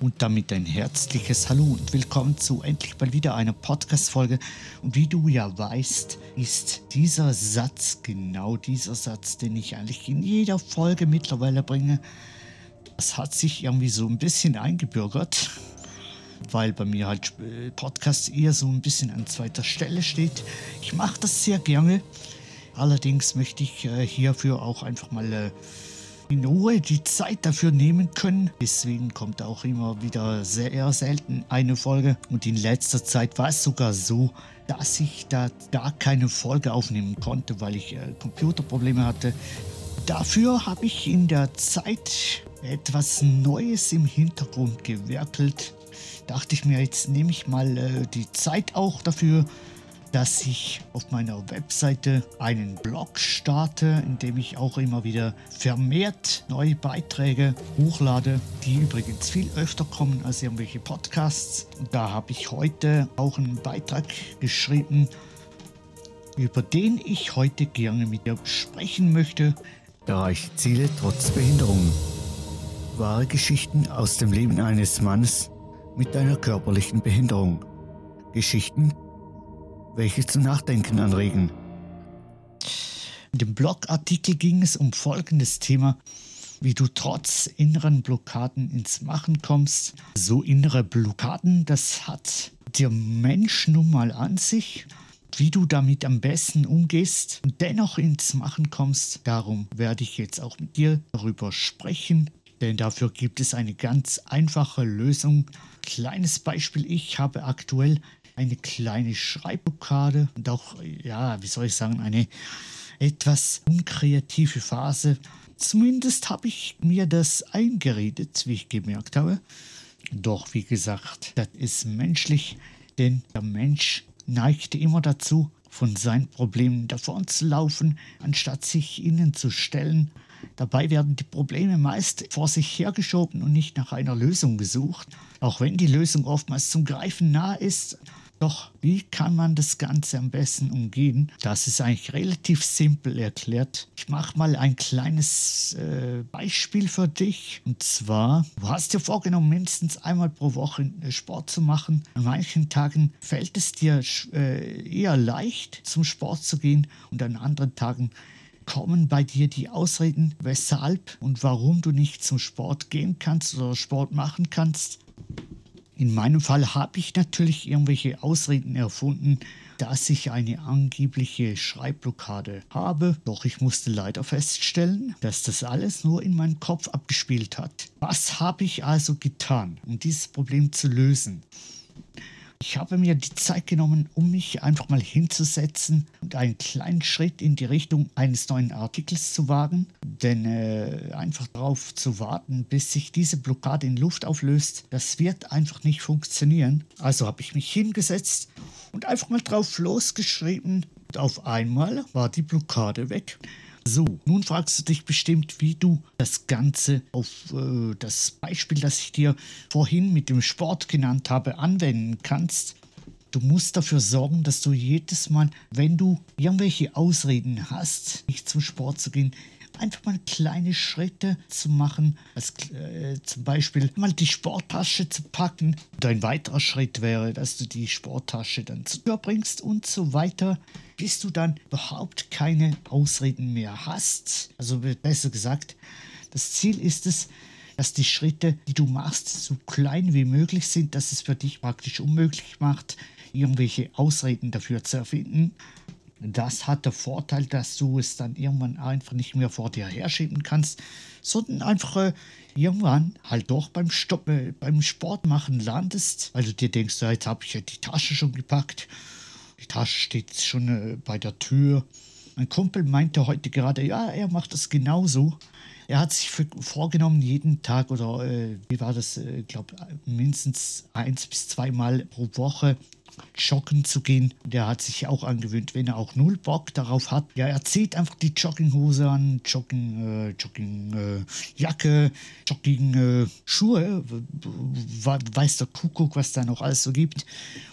Und damit ein herzliches Hallo und willkommen zu endlich mal wieder einer Podcast-Folge. Und wie du ja weißt, ist dieser Satz genau dieser Satz, den ich eigentlich in jeder Folge mittlerweile bringe. Das hat sich irgendwie so ein bisschen eingebürgert, weil bei mir halt äh, Podcast eher so ein bisschen an zweiter Stelle steht. Ich mache das sehr gerne. Allerdings möchte ich äh, hierfür auch einfach mal äh, in Ruhe die Zeit dafür nehmen können. Deswegen kommt auch immer wieder sehr selten eine Folge. Und in letzter Zeit war es sogar so, dass ich da gar keine Folge aufnehmen konnte, weil ich äh, Computerprobleme hatte. Dafür habe ich in der Zeit etwas Neues im Hintergrund gewerkelt. Dachte ich mir, jetzt nehme ich mal äh, die Zeit auch dafür, dass ich auf meiner Webseite einen Blog starte, in dem ich auch immer wieder vermehrt neue Beiträge hochlade, die übrigens viel öfter kommen als irgendwelche Podcasts. Und da habe ich heute auch einen Beitrag geschrieben, über den ich heute gerne mit dir sprechen möchte. Erreiche Ziele trotz Behinderung. Wahre Geschichten aus dem Leben eines Mannes mit einer körperlichen Behinderung. Geschichten, welche zum Nachdenken anregen. In dem Blogartikel ging es um folgendes Thema, wie du trotz inneren Blockaden ins Machen kommst. So innere Blockaden, das hat der Mensch nun mal an sich. Wie du damit am besten umgehst und dennoch ins Machen kommst, darum werde ich jetzt auch mit dir darüber sprechen. Denn dafür gibt es eine ganz einfache Lösung. Kleines Beispiel, ich habe aktuell eine kleine Schreibblockade und auch, ja, wie soll ich sagen, eine etwas unkreative Phase. Zumindest habe ich mir das eingeredet, wie ich gemerkt habe. Doch wie gesagt, das ist menschlich, denn der Mensch neigte immer dazu, von seinen Problemen davon zu laufen, anstatt sich ihnen zu stellen. Dabei werden die Probleme meist vor sich hergeschoben und nicht nach einer Lösung gesucht, auch wenn die Lösung oftmals zum Greifen nahe ist. Doch wie kann man das Ganze am besten umgehen? Das ist eigentlich relativ simpel erklärt. Ich mache mal ein kleines äh, Beispiel für dich. Und zwar, du hast dir vorgenommen, mindestens einmal pro Woche äh, Sport zu machen. An manchen Tagen fällt es dir äh, eher leicht, zum Sport zu gehen und an anderen Tagen kommen bei dir die Ausreden, weshalb und warum du nicht zum Sport gehen kannst oder Sport machen kannst. In meinem Fall habe ich natürlich irgendwelche Ausreden erfunden, dass ich eine angebliche Schreibblockade habe, doch ich musste leider feststellen, dass das alles nur in meinem Kopf abgespielt hat. Was habe ich also getan, um dieses Problem zu lösen? Ich habe mir die Zeit genommen, um mich einfach mal hinzusetzen und einen kleinen Schritt in die Richtung eines neuen Artikels zu wagen. Denn äh, einfach darauf zu warten, bis sich diese Blockade in Luft auflöst, das wird einfach nicht funktionieren. Also habe ich mich hingesetzt und einfach mal drauf losgeschrieben. Und auf einmal war die Blockade weg. So, nun fragst du dich bestimmt, wie du das Ganze auf äh, das Beispiel, das ich dir vorhin mit dem Sport genannt habe, anwenden kannst. Du musst dafür sorgen, dass du jedes Mal, wenn du irgendwelche Ausreden hast, nicht zum Sport zu gehen, einfach mal kleine Schritte zu machen, als äh, zum Beispiel mal die Sporttasche zu packen. Und ein weiterer Schritt wäre, dass du die Sporttasche dann zu dir bringst und so weiter, bis du dann überhaupt keine Ausreden mehr hast. Also besser gesagt, das Ziel ist es, dass die Schritte, die du machst, so klein wie möglich sind, dass es für dich praktisch unmöglich macht, irgendwelche Ausreden dafür zu erfinden. Das hat der Vorteil, dass du es dann irgendwann einfach nicht mehr vor dir herschieben kannst, sondern einfach äh, irgendwann halt doch beim Stopp, äh, beim Sport machen landest, weil du dir denkst, ja, jetzt habe ich ja die Tasche schon gepackt. Die Tasche steht schon äh, bei der Tür. Mein Kumpel meinte heute gerade, ja, er macht das genauso. Er hat sich vorgenommen, jeden Tag oder wie war das, ich glaube, mindestens eins bis zweimal pro Woche joggen zu gehen. Der hat sich auch angewöhnt, wenn er auch null Bock darauf hat. Ja, er zieht einfach die Jogginghose an, Jogging, äh, Joggingjacke, äh, Jogging-Schuhe, äh, weiß der Kuckuck, was da noch alles so gibt.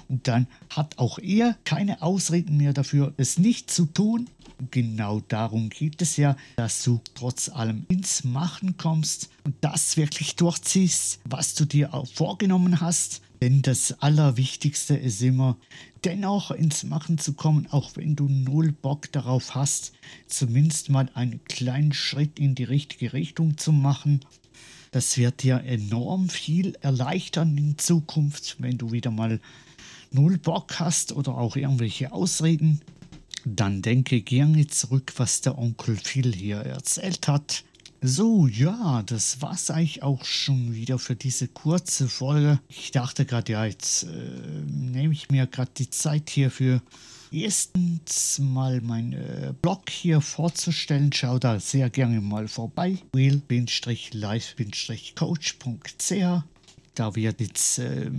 Und dann hat auch er keine Ausreden mehr dafür, es nicht zu tun. Genau darum geht es ja, dass du trotz allem ins Machen kommst und das wirklich durchziehst, was du dir auch vorgenommen hast. Denn das Allerwichtigste ist immer, dennoch ins Machen zu kommen, auch wenn du null Bock darauf hast, zumindest mal einen kleinen Schritt in die richtige Richtung zu machen. Das wird dir enorm viel erleichtern in Zukunft, wenn du wieder mal null Bock hast oder auch irgendwelche Ausreden. Dann denke gerne zurück, was der Onkel Phil hier erzählt hat. So, ja, das war's eigentlich auch schon wieder für diese kurze Folge. Ich dachte gerade, ja, jetzt äh, nehme ich mir gerade die Zeit hier für erstens mal meinen äh, Blog hier vorzustellen. Schau da sehr gerne mal vorbei. will-live-coach.ch Da wird jetzt äh,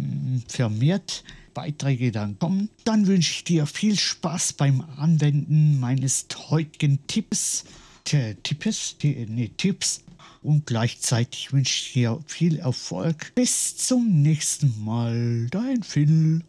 vermehrt Beiträge dann kommen. Dann wünsche ich dir viel Spaß beim Anwenden meines heutigen Tipps. Tipps, nee, Tipps und gleichzeitig wünsche ich dir viel Erfolg. Bis zum nächsten Mal, dein Phil.